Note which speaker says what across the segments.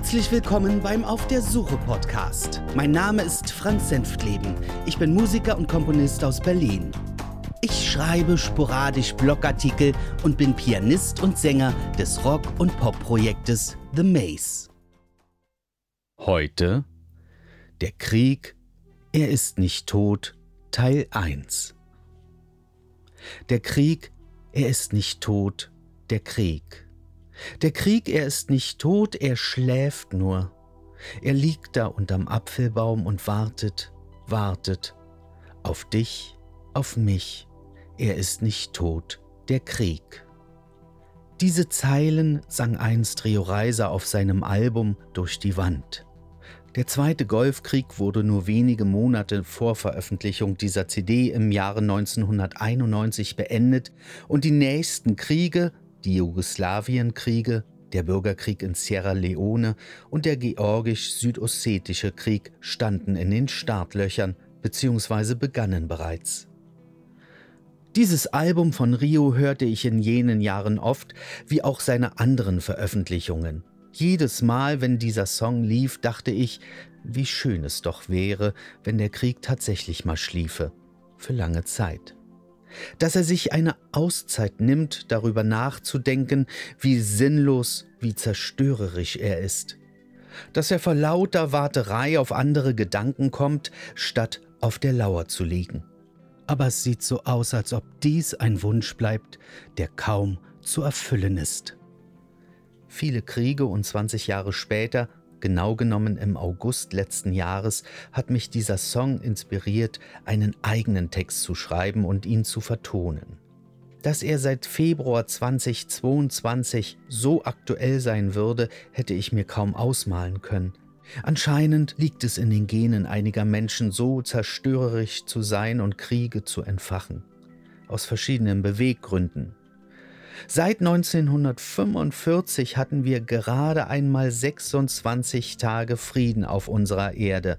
Speaker 1: Herzlich willkommen beim Auf der Suche Podcast. Mein Name ist Franz Senftleben. Ich bin Musiker und Komponist aus Berlin. Ich schreibe sporadisch Blogartikel und bin Pianist und Sänger des Rock- und Pop-Projektes The Maze. Heute Der Krieg, er ist nicht tot, Teil 1. Der Krieg, er ist nicht tot, der Krieg. Der Krieg, er ist nicht tot, er schläft nur. Er liegt da unterm Apfelbaum und wartet, wartet. Auf dich, auf mich. Er ist nicht tot, der Krieg. Diese Zeilen sang einst Rio Reiser auf seinem Album Durch die Wand. Der Zweite Golfkrieg wurde nur wenige Monate vor Veröffentlichung dieser CD im Jahre 1991 beendet und die nächsten Kriege die Jugoslawienkriege, der Bürgerkrieg in Sierra Leone und der georgisch-südossetische Krieg standen in den Startlöchern bzw. begannen bereits. Dieses Album von Rio hörte ich in jenen Jahren oft, wie auch seine anderen Veröffentlichungen. Jedes Mal, wenn dieser Song lief, dachte ich, wie schön es doch wäre, wenn der Krieg tatsächlich mal schliefe, für lange Zeit dass er sich eine Auszeit nimmt, darüber nachzudenken, wie sinnlos, wie zerstörerisch er ist, dass er vor lauter Warterei auf andere Gedanken kommt, statt auf der Lauer zu liegen. Aber es sieht so aus, als ob dies ein Wunsch bleibt, der kaum zu erfüllen ist. Viele Kriege und 20 Jahre später Genau genommen im August letzten Jahres hat mich dieser Song inspiriert, einen eigenen Text zu schreiben und ihn zu vertonen. Dass er seit Februar 2022 so aktuell sein würde, hätte ich mir kaum ausmalen können. Anscheinend liegt es in den Genen einiger Menschen so zerstörerisch zu sein und Kriege zu entfachen. Aus verschiedenen Beweggründen, Seit 1945 hatten wir gerade einmal 26 Tage Frieden auf unserer Erde.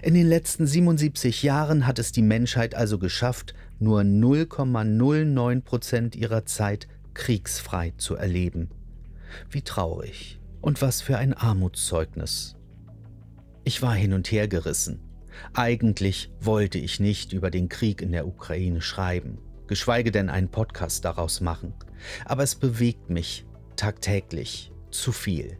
Speaker 1: In den letzten 77 Jahren hat es die Menschheit also geschafft, nur 0,09 Prozent ihrer Zeit kriegsfrei zu erleben. Wie traurig und was für ein Armutszeugnis. Ich war hin und her gerissen. Eigentlich wollte ich nicht über den Krieg in der Ukraine schreiben, geschweige denn einen Podcast daraus machen aber es bewegt mich tagtäglich zu viel.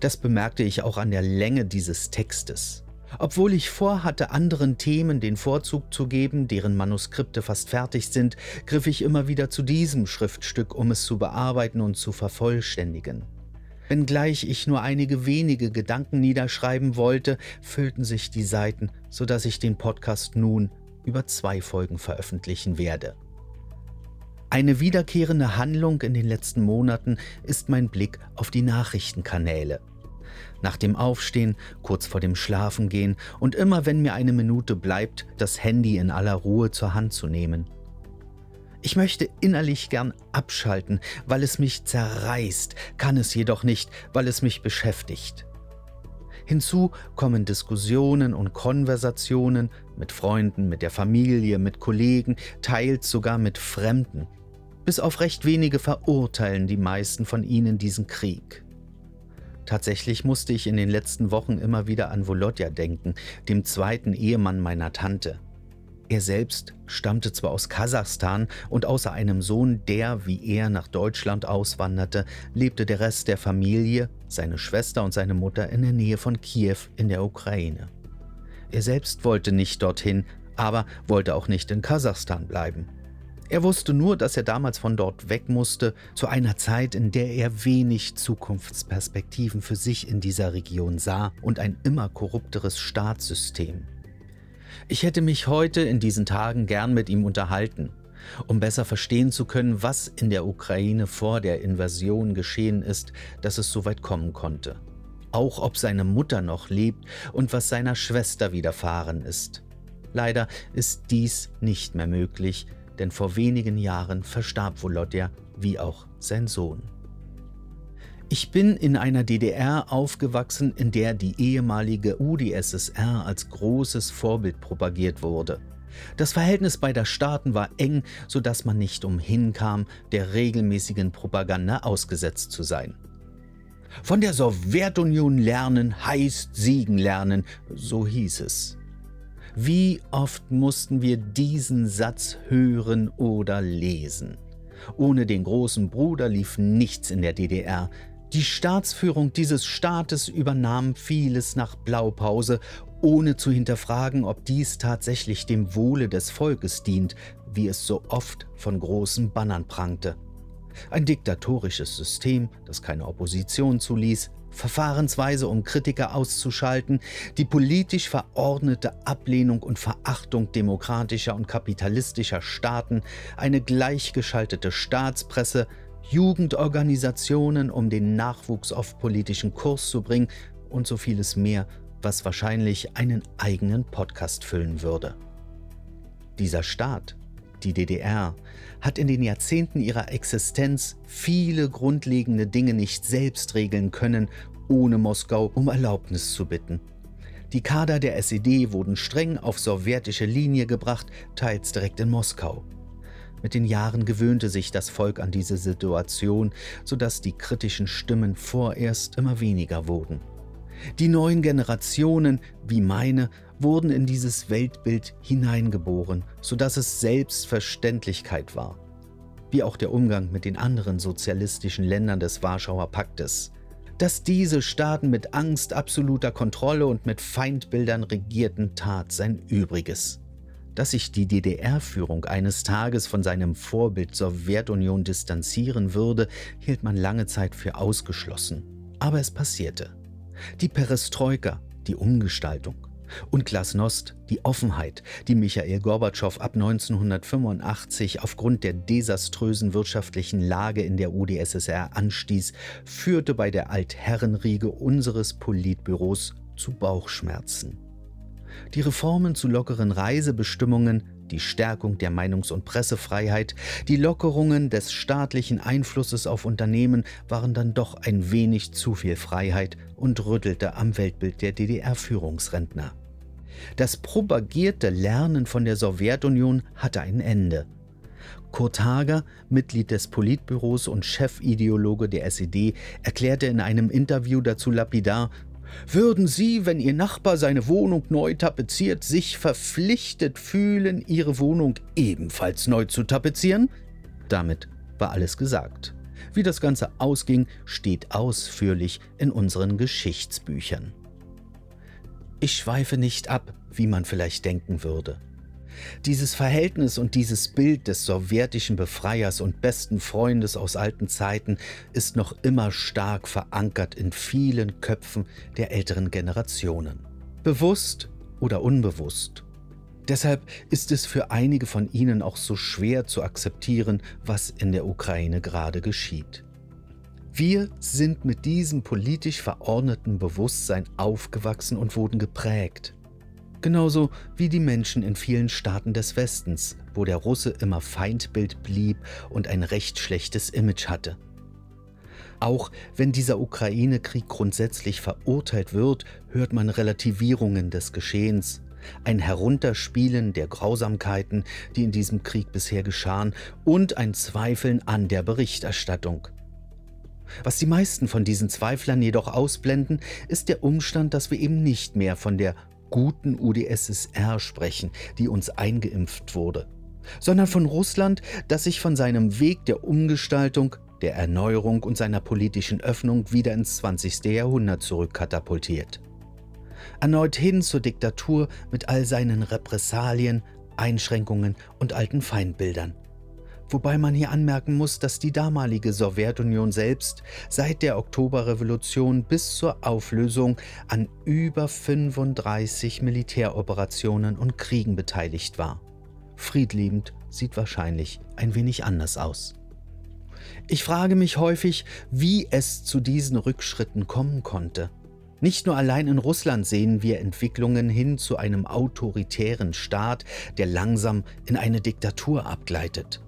Speaker 1: Das bemerkte ich auch an der Länge dieses Textes. Obwohl ich vorhatte, anderen Themen den Vorzug zu geben, deren Manuskripte fast fertig sind, griff ich immer wieder zu diesem Schriftstück, um es zu bearbeiten und zu vervollständigen. Wenngleich ich nur einige wenige Gedanken niederschreiben wollte, füllten sich die Seiten, sodass ich den Podcast nun über zwei Folgen veröffentlichen werde. Eine wiederkehrende Handlung in den letzten Monaten ist mein Blick auf die Nachrichtenkanäle. Nach dem Aufstehen, kurz vor dem Schlafengehen und immer wenn mir eine Minute bleibt, das Handy in aller Ruhe zur Hand zu nehmen. Ich möchte innerlich gern abschalten, weil es mich zerreißt, kann es jedoch nicht, weil es mich beschäftigt. Hinzu kommen Diskussionen und Konversationen mit Freunden, mit der Familie, mit Kollegen, teils sogar mit Fremden. Bis auf recht wenige verurteilen die meisten von ihnen diesen Krieg. Tatsächlich musste ich in den letzten Wochen immer wieder an Volodya denken, dem zweiten Ehemann meiner Tante. Er selbst stammte zwar aus Kasachstan und außer einem Sohn, der wie er nach Deutschland auswanderte, lebte der Rest der Familie, seine Schwester und seine Mutter in der Nähe von Kiew in der Ukraine. Er selbst wollte nicht dorthin, aber wollte auch nicht in Kasachstan bleiben. Er wusste nur, dass er damals von dort weg musste, zu einer Zeit, in der er wenig Zukunftsperspektiven für sich in dieser Region sah und ein immer korrupteres Staatssystem. Ich hätte mich heute in diesen Tagen gern mit ihm unterhalten, um besser verstehen zu können, was in der Ukraine vor der Invasion geschehen ist, dass es so weit kommen konnte. Auch ob seine Mutter noch lebt und was seiner Schwester widerfahren ist. Leider ist dies nicht mehr möglich, denn vor wenigen Jahren verstarb Volodya wie auch sein Sohn. Ich bin in einer DDR aufgewachsen, in der die ehemalige UdSSR als großes Vorbild propagiert wurde. Das Verhältnis beider Staaten war eng, sodass man nicht umhin kam, der regelmäßigen Propaganda ausgesetzt zu sein. Von der Sowjetunion lernen heißt siegen lernen, so hieß es. Wie oft mussten wir diesen Satz hören oder lesen? Ohne den großen Bruder lief nichts in der DDR. Die Staatsführung dieses Staates übernahm vieles nach Blaupause, ohne zu hinterfragen, ob dies tatsächlich dem Wohle des Volkes dient, wie es so oft von großen Bannern prangte. Ein diktatorisches System, das keine Opposition zuließ, Verfahrensweise, um Kritiker auszuschalten, die politisch verordnete Ablehnung und Verachtung demokratischer und kapitalistischer Staaten, eine gleichgeschaltete Staatspresse, Jugendorganisationen, um den Nachwuchs auf politischen Kurs zu bringen und so vieles mehr, was wahrscheinlich einen eigenen Podcast füllen würde. Dieser Staat, die DDR, hat in den Jahrzehnten ihrer Existenz viele grundlegende Dinge nicht selbst regeln können, ohne Moskau um Erlaubnis zu bitten. Die Kader der SED wurden streng auf sowjetische Linie gebracht, teils direkt in Moskau. Mit den Jahren gewöhnte sich das Volk an diese Situation, sodass die kritischen Stimmen vorerst immer weniger wurden. Die neuen Generationen, wie meine, wurden in dieses Weltbild hineingeboren, sodass es Selbstverständlichkeit war. Wie auch der Umgang mit den anderen sozialistischen Ländern des Warschauer Paktes. Dass diese Staaten mit Angst, absoluter Kontrolle und mit Feindbildern regierten, tat sein Übriges. Dass sich die DDR-Führung eines Tages von seinem Vorbild Sowjetunion distanzieren würde, hielt man lange Zeit für ausgeschlossen. Aber es passierte. Die Perestroika, die Umgestaltung, und Glasnost, die Offenheit, die Michael Gorbatschow ab 1985 aufgrund der desaströsen wirtschaftlichen Lage in der UdSSR anstieß, führte bei der Altherrenriege unseres Politbüros zu Bauchschmerzen. Die Reformen zu lockeren Reisebestimmungen, die Stärkung der Meinungs- und Pressefreiheit, die Lockerungen des staatlichen Einflusses auf Unternehmen waren dann doch ein wenig zu viel Freiheit und rüttelte am Weltbild der DDR-Führungsrentner. Das propagierte Lernen von der Sowjetunion hatte ein Ende. Kurt Hager, Mitglied des Politbüros und Chefideologe der SED, erklärte in einem Interview dazu lapidar, würden Sie, wenn Ihr Nachbar seine Wohnung neu tapeziert, sich verpflichtet fühlen, Ihre Wohnung ebenfalls neu zu tapezieren? Damit war alles gesagt. Wie das Ganze ausging, steht ausführlich in unseren Geschichtsbüchern. Ich schweife nicht ab, wie man vielleicht denken würde. Dieses Verhältnis und dieses Bild des sowjetischen Befreiers und besten Freundes aus alten Zeiten ist noch immer stark verankert in vielen Köpfen der älteren Generationen. Bewusst oder unbewusst. Deshalb ist es für einige von ihnen auch so schwer zu akzeptieren, was in der Ukraine gerade geschieht. Wir sind mit diesem politisch verordneten Bewusstsein aufgewachsen und wurden geprägt. Genauso wie die Menschen in vielen Staaten des Westens, wo der Russe immer Feindbild blieb und ein recht schlechtes Image hatte. Auch wenn dieser Ukraine-Krieg grundsätzlich verurteilt wird, hört man Relativierungen des Geschehens, ein Herunterspielen der Grausamkeiten, die in diesem Krieg bisher geschahen, und ein Zweifeln an der Berichterstattung. Was die meisten von diesen Zweiflern jedoch ausblenden, ist der Umstand, dass wir eben nicht mehr von der guten UdSSR sprechen, die uns eingeimpft wurde, sondern von Russland, das sich von seinem Weg der Umgestaltung, der Erneuerung und seiner politischen Öffnung wieder ins 20. Jahrhundert zurückkatapultiert. Erneut hin zur Diktatur mit all seinen Repressalien, Einschränkungen und alten Feindbildern wobei man hier anmerken muss, dass die damalige Sowjetunion selbst seit der Oktoberrevolution bis zur Auflösung an über 35 Militäroperationen und Kriegen beteiligt war. Friedliebend sieht wahrscheinlich ein wenig anders aus. Ich frage mich häufig, wie es zu diesen Rückschritten kommen konnte. Nicht nur allein in Russland sehen wir Entwicklungen hin zu einem autoritären Staat, der langsam in eine Diktatur abgleitet.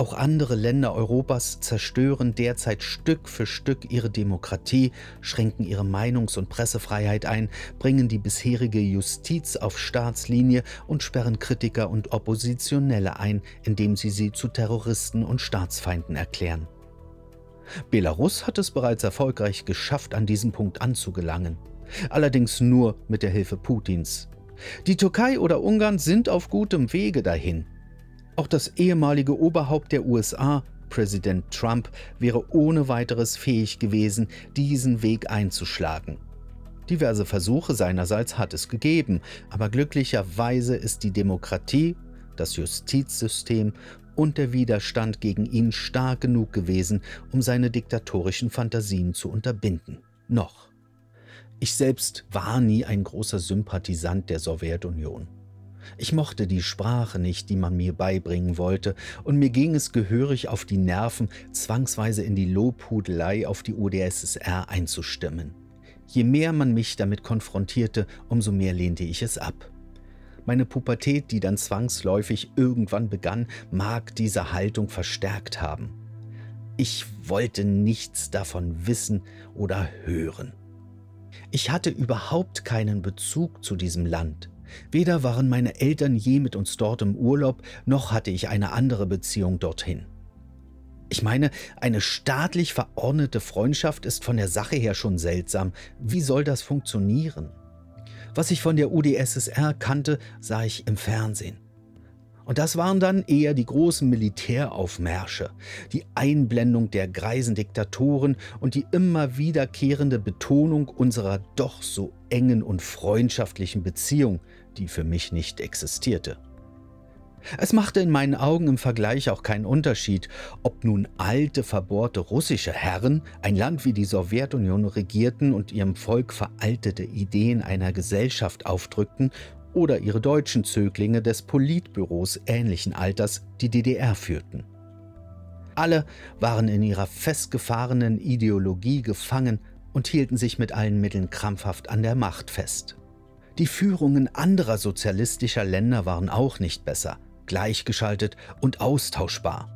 Speaker 1: Auch andere Länder Europas zerstören derzeit Stück für Stück ihre Demokratie, schränken ihre Meinungs- und Pressefreiheit ein, bringen die bisherige Justiz auf Staatslinie und sperren Kritiker und Oppositionelle ein, indem sie sie zu Terroristen und Staatsfeinden erklären. Belarus hat es bereits erfolgreich geschafft, an diesen Punkt anzugelangen. Allerdings nur mit der Hilfe Putins. Die Türkei oder Ungarn sind auf gutem Wege dahin. Auch das ehemalige Oberhaupt der USA, Präsident Trump, wäre ohne weiteres fähig gewesen, diesen Weg einzuschlagen. Diverse Versuche seinerseits hat es gegeben, aber glücklicherweise ist die Demokratie, das Justizsystem und der Widerstand gegen ihn stark genug gewesen, um seine diktatorischen Fantasien zu unterbinden. Noch. Ich selbst war nie ein großer Sympathisant der Sowjetunion. Ich mochte die Sprache nicht, die man mir beibringen wollte, und mir ging es gehörig auf die Nerven, zwangsweise in die Lobhudelei auf die UdSSR einzustimmen. Je mehr man mich damit konfrontierte, umso mehr lehnte ich es ab. Meine Pubertät, die dann zwangsläufig irgendwann begann, mag diese Haltung verstärkt haben. Ich wollte nichts davon wissen oder hören. Ich hatte überhaupt keinen Bezug zu diesem Land. Weder waren meine Eltern je mit uns dort im Urlaub, noch hatte ich eine andere Beziehung dorthin. Ich meine, eine staatlich verordnete Freundschaft ist von der Sache her schon seltsam. Wie soll das funktionieren? Was ich von der UdSSR kannte, sah ich im Fernsehen. Und das waren dann eher die großen Militäraufmärsche, die Einblendung der greisen Diktatoren und die immer wiederkehrende Betonung unserer doch so engen und freundschaftlichen Beziehung, die für mich nicht existierte. Es machte in meinen Augen im Vergleich auch keinen Unterschied, ob nun alte, verbohrte russische Herren ein Land wie die Sowjetunion regierten und ihrem Volk veraltete Ideen einer Gesellschaft aufdrückten oder ihre deutschen Zöglinge des Politbüros ähnlichen Alters die DDR führten. Alle waren in ihrer festgefahrenen Ideologie gefangen und hielten sich mit allen Mitteln krampfhaft an der Macht fest. Die Führungen anderer sozialistischer Länder waren auch nicht besser – gleichgeschaltet und austauschbar.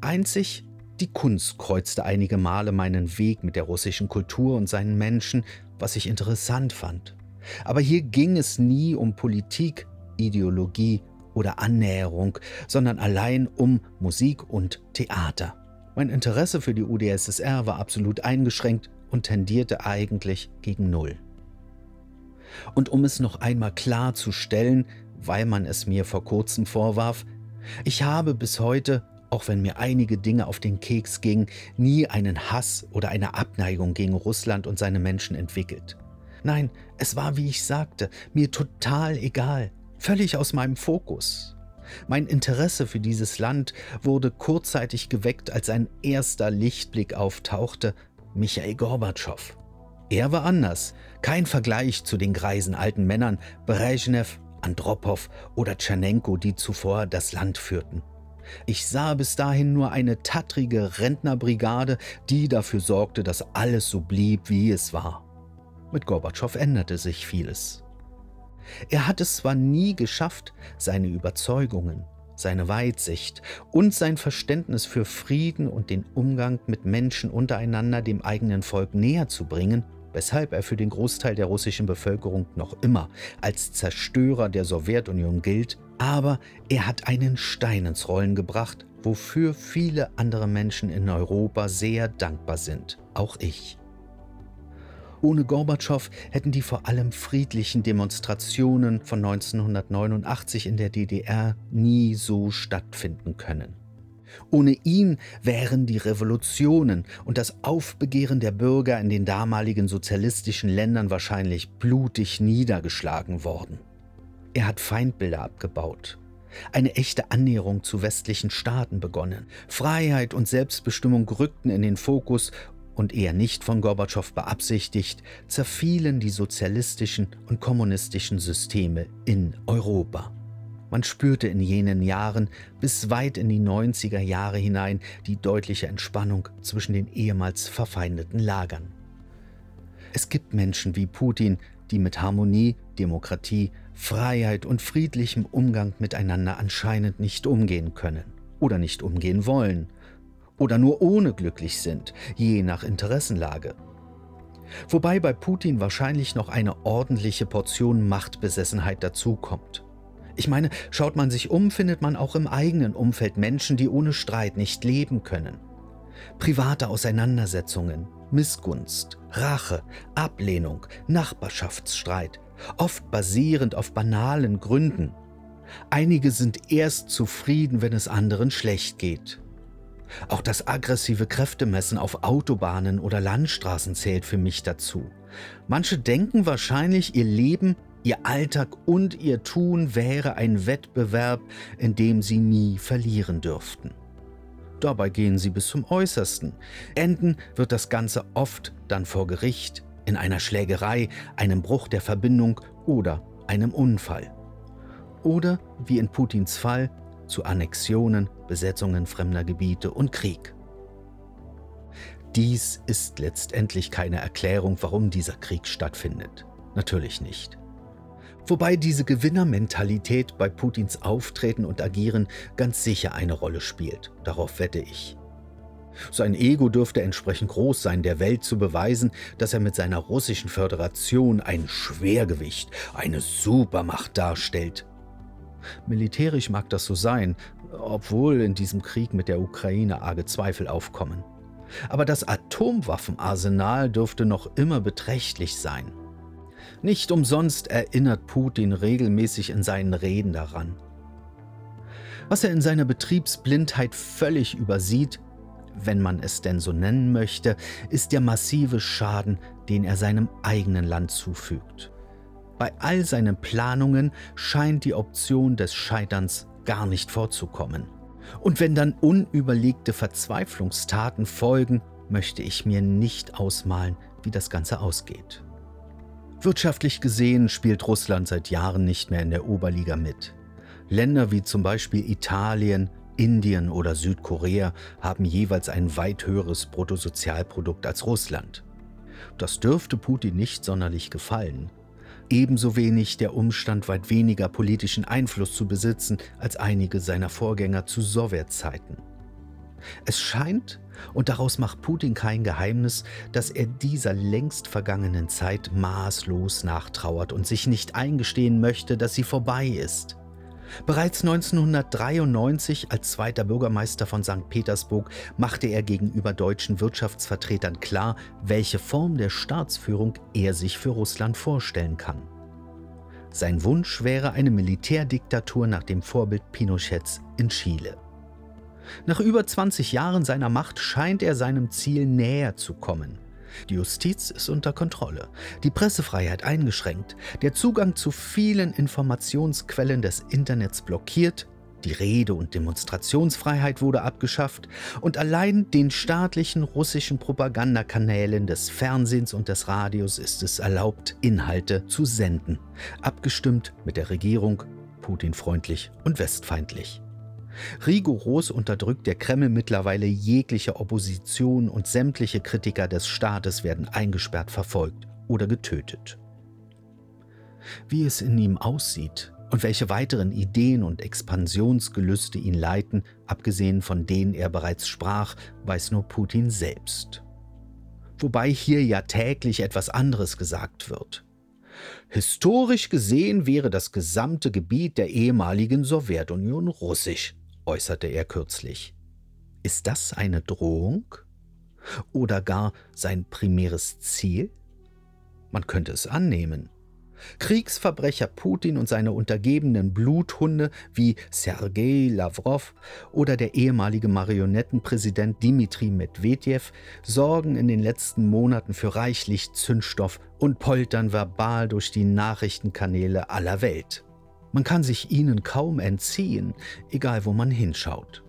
Speaker 1: Einzig die Kunst kreuzte einige Male meinen Weg mit der russischen Kultur und seinen Menschen, was ich interessant fand. Aber hier ging es nie um Politik, Ideologie oder Annäherung, sondern allein um Musik und Theater. Mein Interesse für die UdSSR war absolut eingeschränkt und tendierte eigentlich gegen Null. Und um es noch einmal klarzustellen, weil man es mir vor kurzem vorwarf, ich habe bis heute, auch wenn mir einige Dinge auf den Keks gingen, nie einen Hass oder eine Abneigung gegen Russland und seine Menschen entwickelt. Nein, es war, wie ich sagte, mir total egal, völlig aus meinem Fokus. Mein Interesse für dieses Land wurde kurzzeitig geweckt, als ein erster Lichtblick auftauchte, Michael Gorbatschow. Er war anders, kein Vergleich zu den greisen alten Männern Brezhnev, Andropow oder Tschernenko, die zuvor das Land führten. Ich sah bis dahin nur eine tattrige Rentnerbrigade, die dafür sorgte, dass alles so blieb, wie es war. Mit Gorbatschow änderte sich vieles. Er hat es zwar nie geschafft, seine Überzeugungen, seine Weitsicht und sein Verständnis für Frieden und den Umgang mit Menschen untereinander dem eigenen Volk näher zu bringen, weshalb er für den Großteil der russischen Bevölkerung noch immer als Zerstörer der Sowjetunion gilt, aber er hat einen Stein ins Rollen gebracht, wofür viele andere Menschen in Europa sehr dankbar sind, auch ich. Ohne Gorbatschow hätten die vor allem friedlichen Demonstrationen von 1989 in der DDR nie so stattfinden können. Ohne ihn wären die Revolutionen und das Aufbegehren der Bürger in den damaligen sozialistischen Ländern wahrscheinlich blutig niedergeschlagen worden. Er hat Feindbilder abgebaut, eine echte Annäherung zu westlichen Staaten begonnen. Freiheit und Selbstbestimmung rückten in den Fokus und eher nicht von Gorbatschow beabsichtigt, zerfielen die sozialistischen und kommunistischen Systeme in Europa. Man spürte in jenen Jahren bis weit in die 90er Jahre hinein die deutliche Entspannung zwischen den ehemals verfeindeten Lagern. Es gibt Menschen wie Putin, die mit Harmonie, Demokratie, Freiheit und friedlichem Umgang miteinander anscheinend nicht umgehen können oder nicht umgehen wollen oder nur ohne glücklich sind, je nach Interessenlage. Wobei bei Putin wahrscheinlich noch eine ordentliche Portion Machtbesessenheit dazukommt. Ich meine, schaut man sich um, findet man auch im eigenen Umfeld Menschen, die ohne Streit nicht leben können. Private Auseinandersetzungen, Missgunst, Rache, Ablehnung, Nachbarschaftsstreit, oft basierend auf banalen Gründen. Einige sind erst zufrieden, wenn es anderen schlecht geht. Auch das aggressive Kräftemessen auf Autobahnen oder Landstraßen zählt für mich dazu. Manche denken wahrscheinlich, ihr Leben, ihr Alltag und ihr Tun wäre ein Wettbewerb, in dem sie nie verlieren dürften. Dabei gehen sie bis zum Äußersten. Enden wird das Ganze oft dann vor Gericht, in einer Schlägerei, einem Bruch der Verbindung oder einem Unfall. Oder, wie in Putins Fall, zu Annexionen, Besetzungen fremder Gebiete und Krieg. Dies ist letztendlich keine Erklärung, warum dieser Krieg stattfindet. Natürlich nicht. Wobei diese Gewinnermentalität bei Putins Auftreten und Agieren ganz sicher eine Rolle spielt. Darauf wette ich. Sein Ego dürfte entsprechend groß sein, der Welt zu beweisen, dass er mit seiner russischen Föderation ein Schwergewicht, eine Supermacht darstellt. Militärisch mag das so sein, obwohl in diesem Krieg mit der Ukraine arge Zweifel aufkommen. Aber das Atomwaffenarsenal dürfte noch immer beträchtlich sein. Nicht umsonst erinnert Putin regelmäßig in seinen Reden daran. Was er in seiner Betriebsblindheit völlig übersieht, wenn man es denn so nennen möchte, ist der massive Schaden, den er seinem eigenen Land zufügt. Bei all seinen Planungen scheint die Option des Scheiterns gar nicht vorzukommen. Und wenn dann unüberlegte Verzweiflungstaten folgen, möchte ich mir nicht ausmalen, wie das Ganze ausgeht. Wirtschaftlich gesehen spielt Russland seit Jahren nicht mehr in der Oberliga mit. Länder wie zum Beispiel Italien, Indien oder Südkorea haben jeweils ein weit höheres Bruttosozialprodukt als Russland. Das dürfte Putin nicht sonderlich gefallen. Ebenso wenig der Umstand, weit weniger politischen Einfluss zu besitzen als einige seiner Vorgänger zu Sowjetzeiten. Es scheint, und daraus macht Putin kein Geheimnis, dass er dieser längst vergangenen Zeit maßlos nachtrauert und sich nicht eingestehen möchte, dass sie vorbei ist. Bereits 1993 als zweiter Bürgermeister von St. Petersburg machte er gegenüber deutschen Wirtschaftsvertretern klar, welche Form der Staatsführung er sich für Russland vorstellen kann. Sein Wunsch wäre eine Militärdiktatur nach dem Vorbild Pinochets in Chile. Nach über 20 Jahren seiner Macht scheint er seinem Ziel näher zu kommen. Die Justiz ist unter Kontrolle, die Pressefreiheit eingeschränkt, der Zugang zu vielen Informationsquellen des Internets blockiert, die Rede- und Demonstrationsfreiheit wurde abgeschafft und allein den staatlichen russischen Propagandakanälen des Fernsehens und des Radios ist es erlaubt, Inhalte zu senden, abgestimmt mit der Regierung, Putin freundlich und westfeindlich. Rigoros unterdrückt der Kreml mittlerweile jegliche Opposition und sämtliche Kritiker des Staates werden eingesperrt, verfolgt oder getötet. Wie es in ihm aussieht und welche weiteren Ideen und Expansionsgelüste ihn leiten, abgesehen von denen er bereits sprach, weiß nur Putin selbst. Wobei hier ja täglich etwas anderes gesagt wird. Historisch gesehen wäre das gesamte Gebiet der ehemaligen Sowjetunion russisch äußerte er kürzlich. Ist das eine Drohung? Oder gar sein primäres Ziel? Man könnte es annehmen. Kriegsverbrecher Putin und seine untergebenen Bluthunde wie Sergei Lavrov oder der ehemalige Marionettenpräsident Dmitri Medvedev sorgen in den letzten Monaten für reichlich Zündstoff und poltern verbal durch die Nachrichtenkanäle aller Welt. Man kann sich ihnen kaum entziehen, egal wo man hinschaut.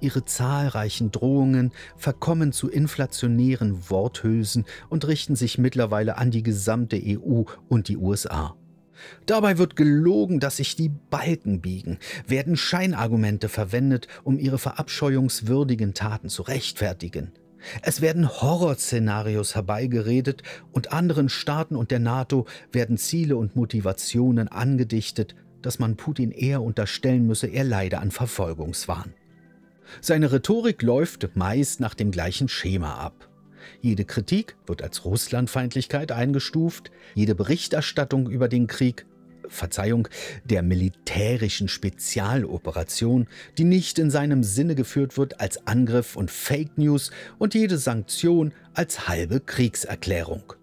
Speaker 1: Ihre zahlreichen Drohungen verkommen zu inflationären Worthülsen und richten sich mittlerweile an die gesamte EU und die USA. Dabei wird gelogen, dass sich die Balken biegen, werden Scheinargumente verwendet, um ihre verabscheuungswürdigen Taten zu rechtfertigen. Es werden Horrorszenarios herbeigeredet und anderen Staaten und der NATO werden Ziele und Motivationen angedichtet, dass man Putin eher unterstellen müsse, er leide an Verfolgungswahn. Seine Rhetorik läuft meist nach dem gleichen Schema ab. Jede Kritik wird als Russlandfeindlichkeit eingestuft, jede Berichterstattung über den Krieg Verzeihung, der militärischen Spezialoperation, die nicht in seinem Sinne geführt wird als Angriff und Fake News und jede Sanktion als halbe Kriegserklärung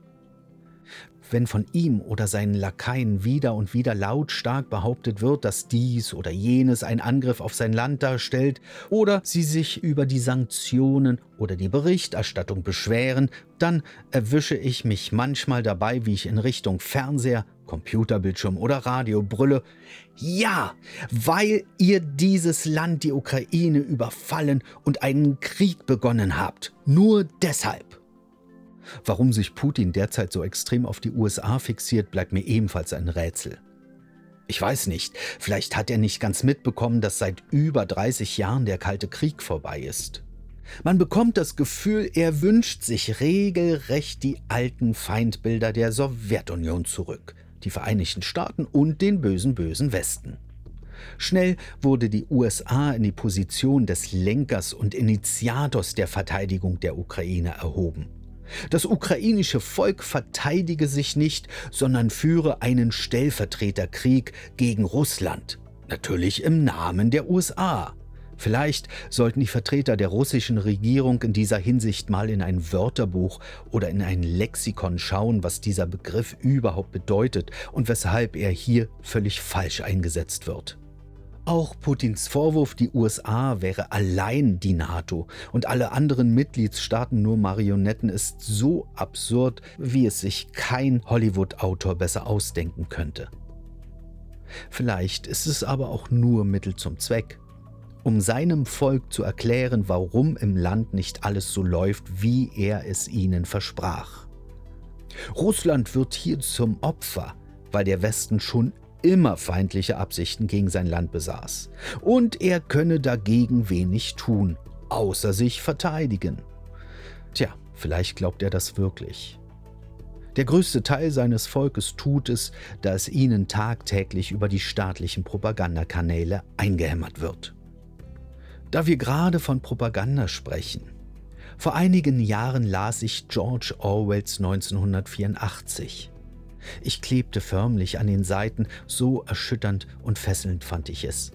Speaker 1: wenn von ihm oder seinen Lakaien wieder und wieder lautstark behauptet wird, dass dies oder jenes ein Angriff auf sein Land darstellt, oder sie sich über die Sanktionen oder die Berichterstattung beschweren, dann erwische ich mich manchmal dabei, wie ich in Richtung Fernseher, Computerbildschirm oder Radio brülle, ja, weil ihr dieses Land, die Ukraine, überfallen und einen Krieg begonnen habt. Nur deshalb. Warum sich Putin derzeit so extrem auf die USA fixiert, bleibt mir ebenfalls ein Rätsel. Ich weiß nicht, vielleicht hat er nicht ganz mitbekommen, dass seit über 30 Jahren der Kalte Krieg vorbei ist. Man bekommt das Gefühl, er wünscht sich regelrecht die alten Feindbilder der Sowjetunion zurück, die Vereinigten Staaten und den bösen, bösen Westen. Schnell wurde die USA in die Position des Lenkers und Initiators der Verteidigung der Ukraine erhoben. Das ukrainische Volk verteidige sich nicht, sondern führe einen Stellvertreterkrieg gegen Russland, natürlich im Namen der USA. Vielleicht sollten die Vertreter der russischen Regierung in dieser Hinsicht mal in ein Wörterbuch oder in ein Lexikon schauen, was dieser Begriff überhaupt bedeutet und weshalb er hier völlig falsch eingesetzt wird. Auch Putins Vorwurf, die USA wäre allein die NATO und alle anderen Mitgliedsstaaten nur Marionetten, ist so absurd, wie es sich kein Hollywood-Autor besser ausdenken könnte. Vielleicht ist es aber auch nur Mittel zum Zweck, um seinem Volk zu erklären, warum im Land nicht alles so läuft, wie er es ihnen versprach. Russland wird hier zum Opfer, weil der Westen schon immer feindliche Absichten gegen sein Land besaß. Und er könne dagegen wenig tun, außer sich verteidigen. Tja, vielleicht glaubt er das wirklich. Der größte Teil seines Volkes tut es, da es ihnen tagtäglich über die staatlichen Propagandakanäle eingehämmert wird. Da wir gerade von Propaganda sprechen, vor einigen Jahren las ich George Orwells 1984. Ich klebte förmlich an den Seiten, so erschütternd und fesselnd fand ich es.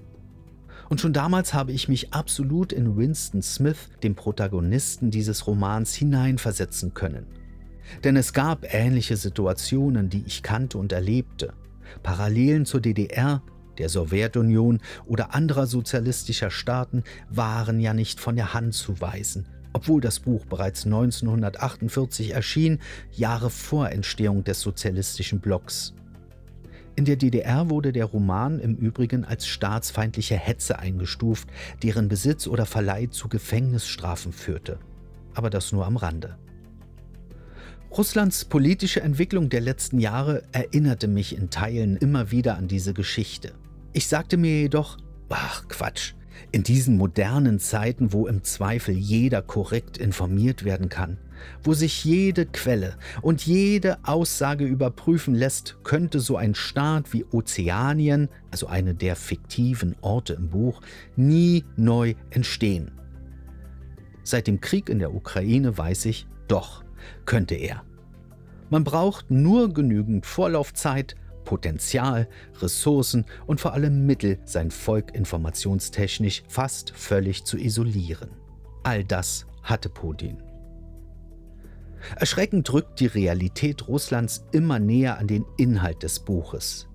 Speaker 1: Und schon damals habe ich mich absolut in Winston Smith, dem Protagonisten dieses Romans, hineinversetzen können. Denn es gab ähnliche Situationen, die ich kannte und erlebte. Parallelen zur DDR, der Sowjetunion oder anderer sozialistischer Staaten waren ja nicht von der Hand zu weisen, obwohl das Buch bereits 1948 erschien, Jahre vor Entstehung des sozialistischen Blocks. In der DDR wurde der Roman im Übrigen als staatsfeindliche Hetze eingestuft, deren Besitz oder Verleih zu Gefängnisstrafen führte. Aber das nur am Rande. Russlands politische Entwicklung der letzten Jahre erinnerte mich in Teilen immer wieder an diese Geschichte. Ich sagte mir jedoch, ach Quatsch, in diesen modernen Zeiten, wo im Zweifel jeder korrekt informiert werden kann, wo sich jede Quelle und jede Aussage überprüfen lässt, könnte so ein Staat wie Ozeanien, also eine der fiktiven Orte im Buch, nie neu entstehen. Seit dem Krieg in der Ukraine weiß ich, doch könnte er. Man braucht nur genügend Vorlaufzeit, Potenzial, Ressourcen und vor allem Mittel, sein Volk informationstechnisch fast völlig zu isolieren. All das hatte Putin. Erschreckend rückt die Realität Russlands immer näher an den Inhalt des Buches.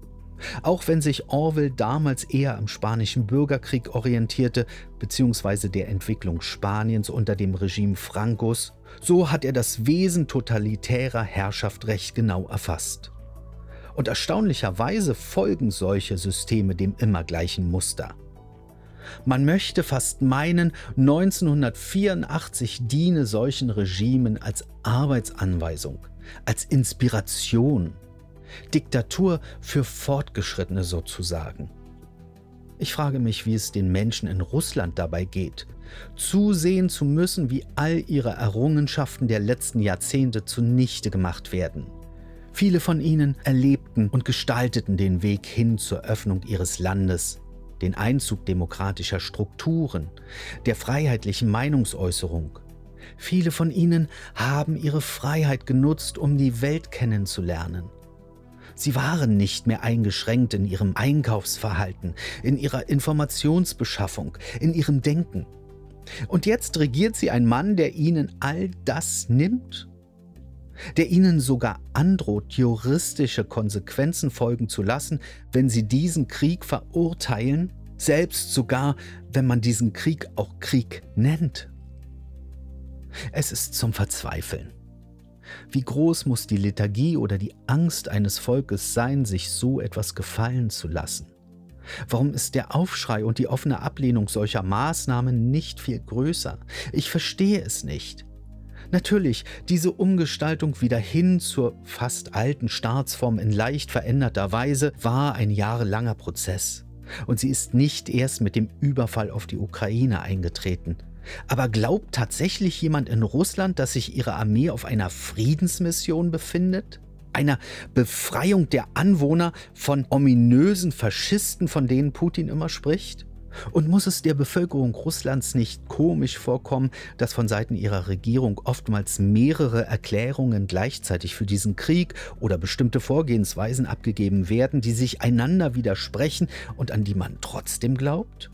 Speaker 1: Auch wenn sich Orwell damals eher am spanischen Bürgerkrieg orientierte, beziehungsweise der Entwicklung Spaniens unter dem Regime Francos, so hat er das Wesen totalitärer Herrschaft recht genau erfasst. Und erstaunlicherweise folgen solche Systeme dem immer gleichen Muster. Man möchte fast meinen, 1984 diene solchen Regimen als Arbeitsanweisung, als Inspiration, Diktatur für Fortgeschrittene sozusagen. Ich frage mich, wie es den Menschen in Russland dabei geht, zusehen zu müssen, wie all ihre Errungenschaften der letzten Jahrzehnte zunichte gemacht werden. Viele von ihnen erlebten und gestalteten den Weg hin zur Öffnung ihres Landes, den Einzug demokratischer Strukturen, der freiheitlichen Meinungsäußerung. Viele von ihnen haben ihre Freiheit genutzt, um die Welt kennenzulernen. Sie waren nicht mehr eingeschränkt in ihrem Einkaufsverhalten, in ihrer Informationsbeschaffung, in ihrem Denken. Und jetzt regiert sie ein Mann, der ihnen all das nimmt, der ihnen sogar androht, juristische Konsequenzen folgen zu lassen, wenn sie diesen Krieg verurteilen, selbst sogar, wenn man diesen Krieg auch Krieg nennt. Es ist zum Verzweifeln. Wie groß muss die Lethargie oder die Angst eines Volkes sein, sich so etwas gefallen zu lassen? Warum ist der Aufschrei und die offene Ablehnung solcher Maßnahmen nicht viel größer? Ich verstehe es nicht. Natürlich, diese Umgestaltung wieder hin zur fast alten Staatsform in leicht veränderter Weise war ein jahrelanger Prozess. Und sie ist nicht erst mit dem Überfall auf die Ukraine eingetreten. Aber glaubt tatsächlich jemand in Russland, dass sich ihre Armee auf einer Friedensmission befindet? Einer Befreiung der Anwohner von ominösen Faschisten, von denen Putin immer spricht? Und muss es der Bevölkerung Russlands nicht komisch vorkommen, dass von Seiten ihrer Regierung oftmals mehrere Erklärungen gleichzeitig für diesen Krieg oder bestimmte Vorgehensweisen abgegeben werden, die sich einander widersprechen und an die man trotzdem glaubt?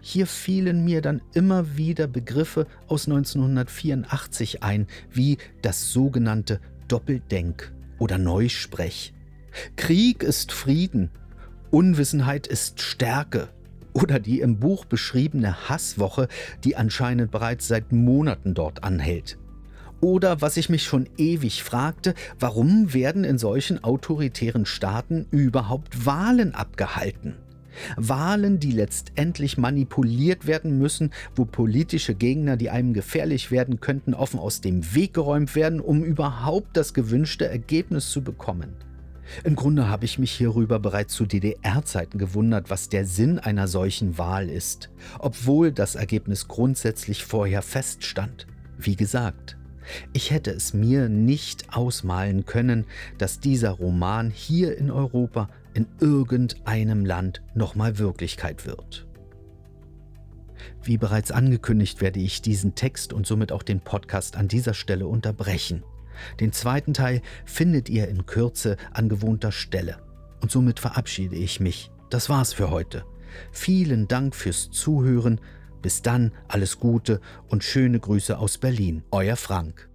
Speaker 1: Hier fielen mir dann immer wieder Begriffe aus 1984 ein, wie das sogenannte Doppeldenk oder Neusprech. Krieg ist Frieden, Unwissenheit ist Stärke oder die im Buch beschriebene Hasswoche, die anscheinend bereits seit Monaten dort anhält. Oder was ich mich schon ewig fragte, warum werden in solchen autoritären Staaten überhaupt Wahlen abgehalten? Wahlen, die letztendlich manipuliert werden müssen, wo politische Gegner, die einem gefährlich werden könnten, offen aus dem Weg geräumt werden, um überhaupt das gewünschte Ergebnis zu bekommen. Im Grunde habe ich mich hierüber bereits zu DDR-Zeiten gewundert, was der Sinn einer solchen Wahl ist, obwohl das Ergebnis grundsätzlich vorher feststand. Wie gesagt, ich hätte es mir nicht ausmalen können, dass dieser Roman hier in Europa in irgendeinem Land nochmal Wirklichkeit wird. Wie bereits angekündigt, werde ich diesen Text und somit auch den Podcast an dieser Stelle unterbrechen. Den zweiten Teil findet ihr in Kürze an gewohnter Stelle. Und somit verabschiede ich mich. Das war's für heute. Vielen Dank fürs Zuhören. Bis dann, alles Gute und schöne Grüße aus Berlin. Euer Frank.